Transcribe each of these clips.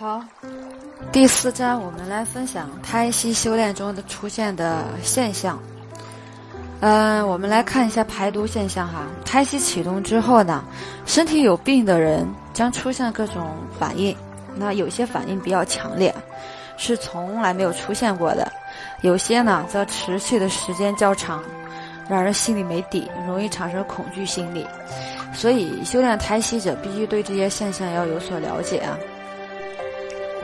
好，第四章我们来分享胎息修炼中的出现的现象。嗯，我们来看一下排毒现象哈。胎息启动之后呢，身体有病的人将出现各种反应，那有些反应比较强烈，是从来没有出现过的；有些呢则持续的时间较长，让人心里没底，容易产生恐惧心理。所以，修炼胎息者必须对这些现象要有所了解啊。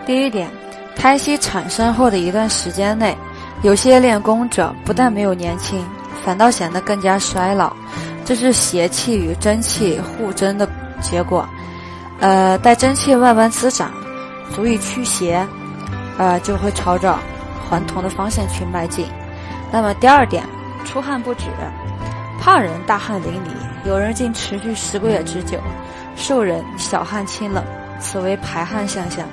第一点，胎息产生后的一段时间内，有些练功者不但没有年轻，反倒显得更加衰老，这是邪气与真气互争的结果。呃，待真气慢慢滋长，足以驱邪，呃，就会朝着还童的方向去迈进。那么第二点，出汗不止，胖人大汗淋漓，有人竟持续十个月之久；瘦人小汗清冷，此为排汗现象。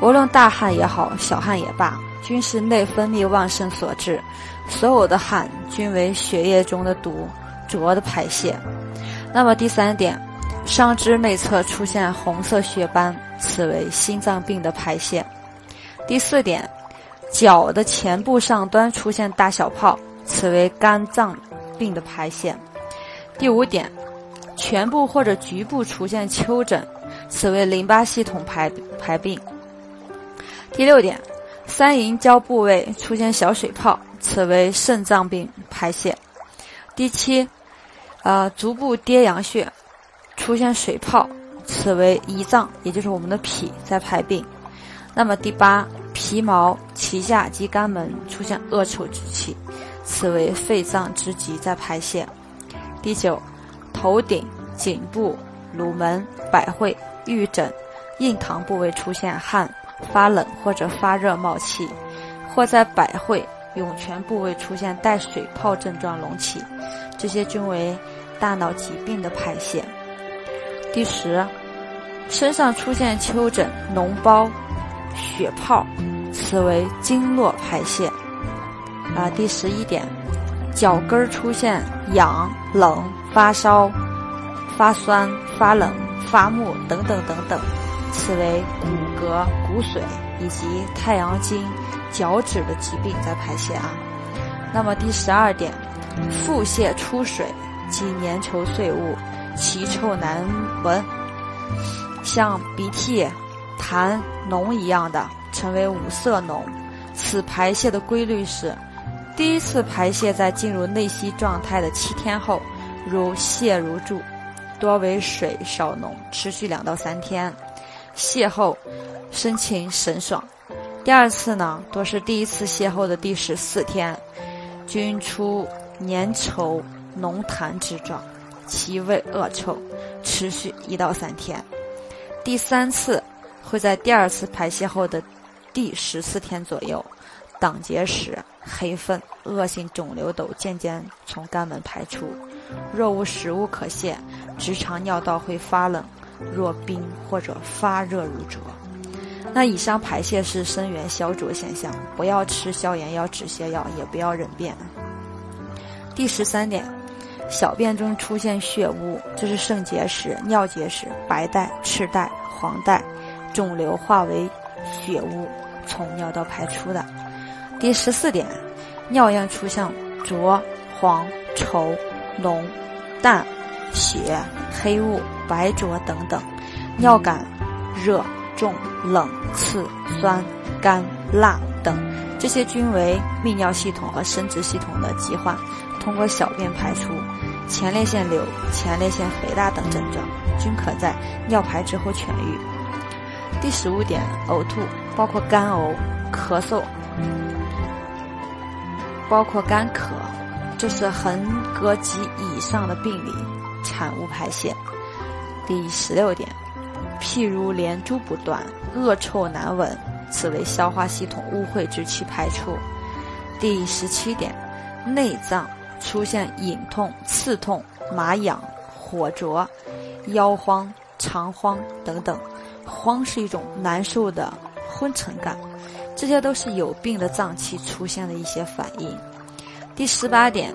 无论大汗也好，小汗也罢，均是内分泌旺盛所致。所有的汗均为血液中的毒浊的排泄。那么第三点，上肢内侧出现红色血斑，此为心脏病的排泄。第四点，脚的前部上端出现大小泡，此为肝脏病的排泄。第五点，全部或者局部出现丘疹，此为淋巴系统排排病。第六点，三阴交部位出现小水泡，此为肾脏病排泄。第七，呃，足部跌阳穴出现水泡，此为胰脏，也就是我们的脾在排病。那么第八，皮毛、脐下及肛门出现恶臭之气，此为肺脏之疾在排泄。第九，头顶、颈部、乳门、百会、玉枕、印堂部位出现汗。发冷或者发热冒气，或在百会、涌泉部位出现带水泡症状隆起，这些均为大脑疾病的排泄。第十，身上出现丘疹、脓包、血泡，此为经络排泄。啊，第十一点，脚跟出现痒、冷、发烧、发酸、发冷、发木等等等等。此为骨骼、骨髓以及太阳经、脚趾的疾病在排泄啊。那么第十二点，腹泻出水及粘稠碎物，奇臭难闻，像鼻涕、痰脓一样的，称为五色脓。此排泄的规律是：第一次排泄在进入内息状态的七天后，如泻如注，多为水少脓，持续两到三天。邂逅，深情神爽。第二次呢，多是第一次邂逅的第十四天，均出粘稠浓痰之状，其味恶臭，持续一到三天。第三次会在第二次排泄后的第十四天左右，党结石、黑粪、恶性肿瘤等渐渐从肛门排出。若无食物可泄，直肠尿道会发冷。若冰或者发热如灼，那以上排泄是生源消浊现象，不要吃消炎药、止泻药，也不要忍便。第十三点，小便中出现血污，这是肾结石、尿结石、白带、赤带、黄带，肿瘤化为血污，从尿道排出的。第十四点，尿样出现浊、黄、稠、浓、淡、血、黑雾。白浊等等，尿感、热、重、冷、刺、酸、干、辣等，这些均为泌尿系统和生殖系统的疾患，通过小便排出。前列腺瘤、前列腺肥大等症状均可在尿排之后痊愈。第十五点，呕吐包括干呕、咳嗽，包括干咳，这是横膈及以上的病理产物排泄。第十六点，譬如连珠不断，恶臭难闻，此为消化系统污秽之气排出。第十七点，内脏出现隐痛、刺痛、麻痒、火灼、腰慌、肠慌等等，慌是一种难受的昏沉感，这些都是有病的脏器出现的一些反应。第十八点，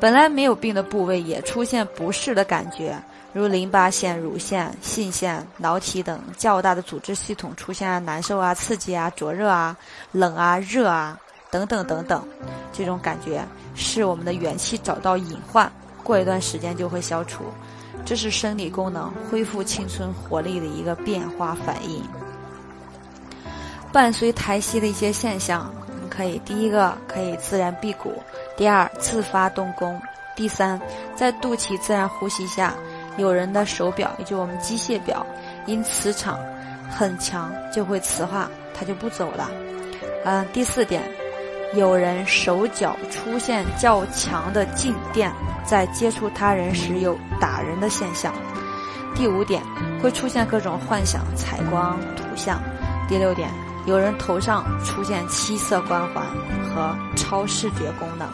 本来没有病的部位也出现不适的感觉。如淋巴腺、乳腺、性腺、脑体等较大的组织系统出现难受啊、刺激啊、灼热啊、冷啊、热啊等等等等，这种感觉是我们的元气找到隐患，过一段时间就会消除，这是生理功能恢复青春活力的一个变化反应。伴随胎息的一些现象，我们可以第一个可以自然辟谷，第二自发动功，第三在肚脐自然呼吸下。有人的手表，也就我们机械表，因磁场很强就会磁化，它就不走了。嗯，第四点，有人手脚出现较强的静电，在接触他人时有打人的现象。第五点，会出现各种幻想、采光图像。第六点，有人头上出现七色光环和超视觉功能。